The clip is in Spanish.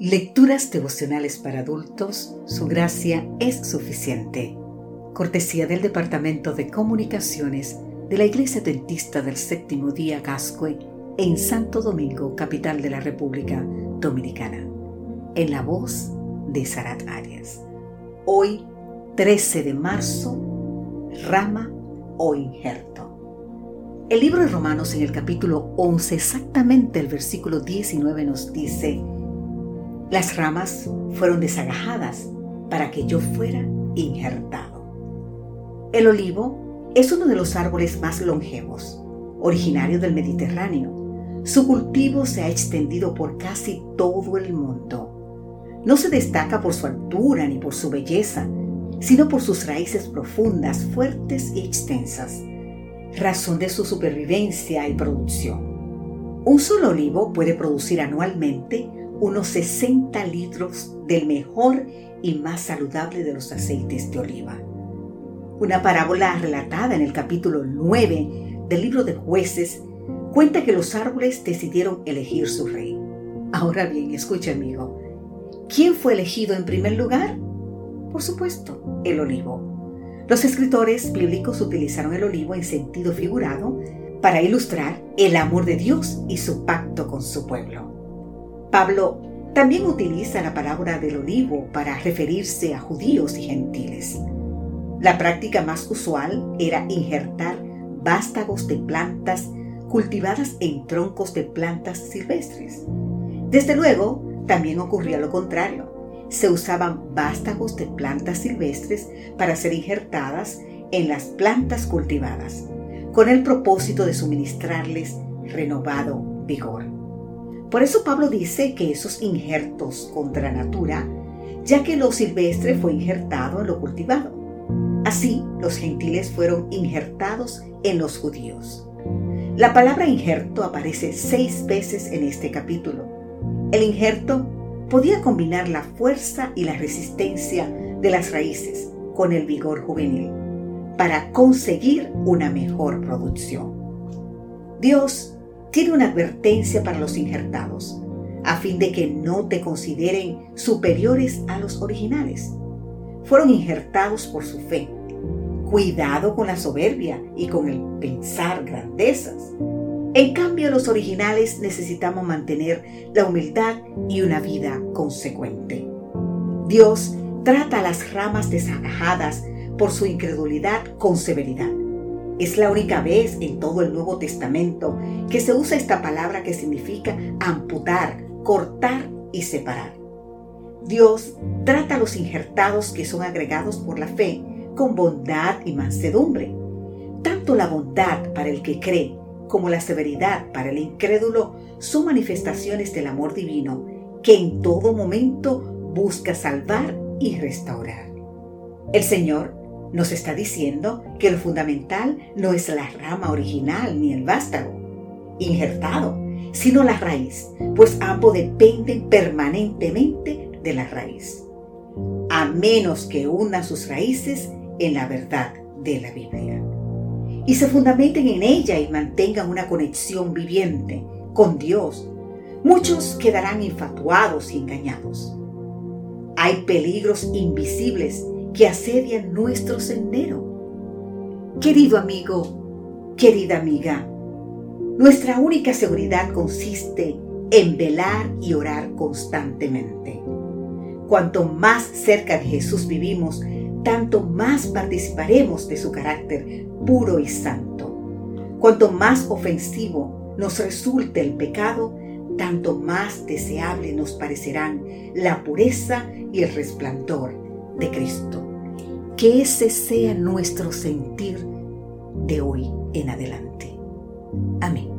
Lecturas devocionales para adultos, su gracia es suficiente. Cortesía del Departamento de Comunicaciones de la Iglesia Dentista del Séptimo Día Gascue en Santo Domingo, capital de la República Dominicana. En la voz de Sarat Arias. Hoy, 13 de marzo, rama o injerto. El libro de Romanos en el capítulo 11, exactamente el versículo 19 nos dice, las ramas fueron desagajadas para que yo fuera injertado. El olivo es uno de los árboles más longevos, originario del Mediterráneo. Su cultivo se ha extendido por casi todo el mundo. No se destaca por su altura ni por su belleza, sino por sus raíces profundas, fuertes y extensas, razón de su supervivencia y producción. Un solo olivo puede producir anualmente unos 60 litros del mejor y más saludable de los aceites de oliva. Una parábola relatada en el capítulo 9 del libro de jueces cuenta que los árboles decidieron elegir su rey. Ahora bien, escucha amigo, ¿quién fue elegido en primer lugar? Por supuesto, el olivo. Los escritores bíblicos utilizaron el olivo en sentido figurado para ilustrar el amor de Dios y su pacto con su pueblo. Pablo también utiliza la palabra del olivo para referirse a judíos y gentiles. La práctica más usual era injertar vástagos de plantas cultivadas en troncos de plantas silvestres. Desde luego, también ocurría lo contrario. Se usaban vástagos de plantas silvestres para ser injertadas en las plantas cultivadas, con el propósito de suministrarles renovado vigor. Por eso Pablo dice que esos injertos contra natura, ya que lo silvestre fue injertado en lo cultivado. Así, los gentiles fueron injertados en los judíos. La palabra injerto aparece seis veces en este capítulo. El injerto podía combinar la fuerza y la resistencia de las raíces con el vigor juvenil para conseguir una mejor producción. Dios tiene una advertencia para los injertados, a fin de que no te consideren superiores a los originales. Fueron injertados por su fe. Cuidado con la soberbia y con el pensar grandezas. En cambio, los originales necesitamos mantener la humildad y una vida consecuente. Dios trata a las ramas desagajadas por su incredulidad con severidad es la única vez en todo el Nuevo Testamento que se usa esta palabra que significa amputar, cortar y separar. Dios trata a los injertados que son agregados por la fe con bondad y mansedumbre. Tanto la bondad para el que cree como la severidad para el incrédulo son manifestaciones del amor divino que en todo momento busca salvar y restaurar. El Señor nos está diciendo que lo fundamental no es la rama original ni el vástago injertado, sino la raíz, pues ambos dependen permanentemente de la raíz, a menos que unan sus raíces en la verdad de la Biblia y se fundamenten en ella y mantengan una conexión viviente con Dios. Muchos quedarán infatuados y engañados. Hay peligros invisibles que asedian nuestro sendero. Querido amigo, querida amiga, nuestra única seguridad consiste en velar y orar constantemente. Cuanto más cerca de Jesús vivimos, tanto más participaremos de su carácter puro y santo. Cuanto más ofensivo nos resulte el pecado, tanto más deseable nos parecerán la pureza y el resplandor de Cristo. Que ese sea nuestro sentir de hoy en adelante. Amén.